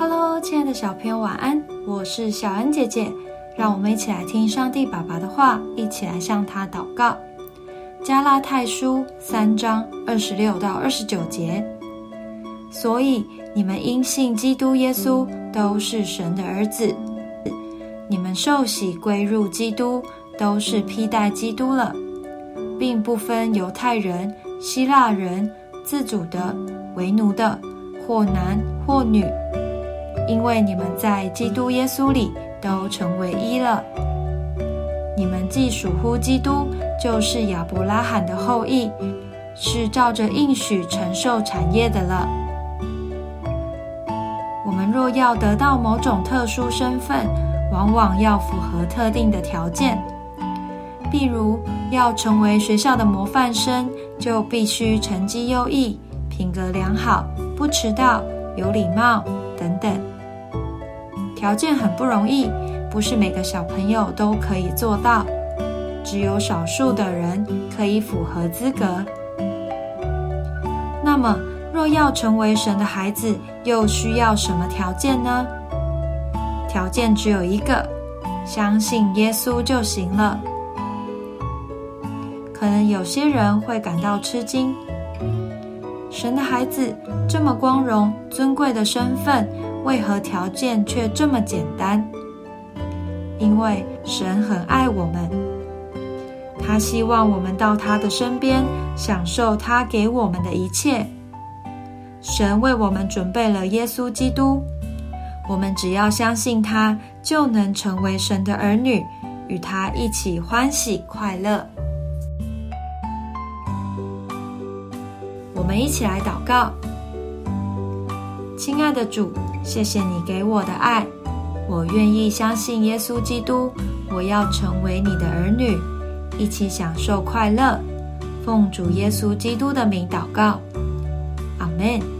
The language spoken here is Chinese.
Hello，亲爱的小朋友，晚安！我是小恩姐姐，让我们一起来听上帝爸爸的话，一起来向他祷告。加拉太书三章二十六到二十九节，所以你们因信基督耶稣都是神的儿子，你们受洗归入基督，都是披戴基督了，并不分犹太人、希腊人、自主的、为奴的，或男或女。因为你们在基督耶稣里都成为一了，你们既属乎基督，就是亚伯拉罕的后裔，是照着应许承受产业的了。我们若要得到某种特殊身份，往往要符合特定的条件，譬如要成为学校的模范生，就必须成绩优异、品格良好、不迟到、有礼貌等等。条件很不容易，不是每个小朋友都可以做到，只有少数的人可以符合资格。那么，若要成为神的孩子，又需要什么条件呢？条件只有一个，相信耶稣就行了。可能有些人会感到吃惊，神的孩子这么光荣、尊贵的身份。为何条件却这么简单？因为神很爱我们，他希望我们到他的身边，享受他给我们的一切。神为我们准备了耶稣基督，我们只要相信他，就能成为神的儿女，与他一起欢喜快乐。我们一起来祷告，亲爱的主。谢谢你给我的爱，我愿意相信耶稣基督。我要成为你的儿女，一起享受快乐。奉主耶稣基督的名祷告，阿门。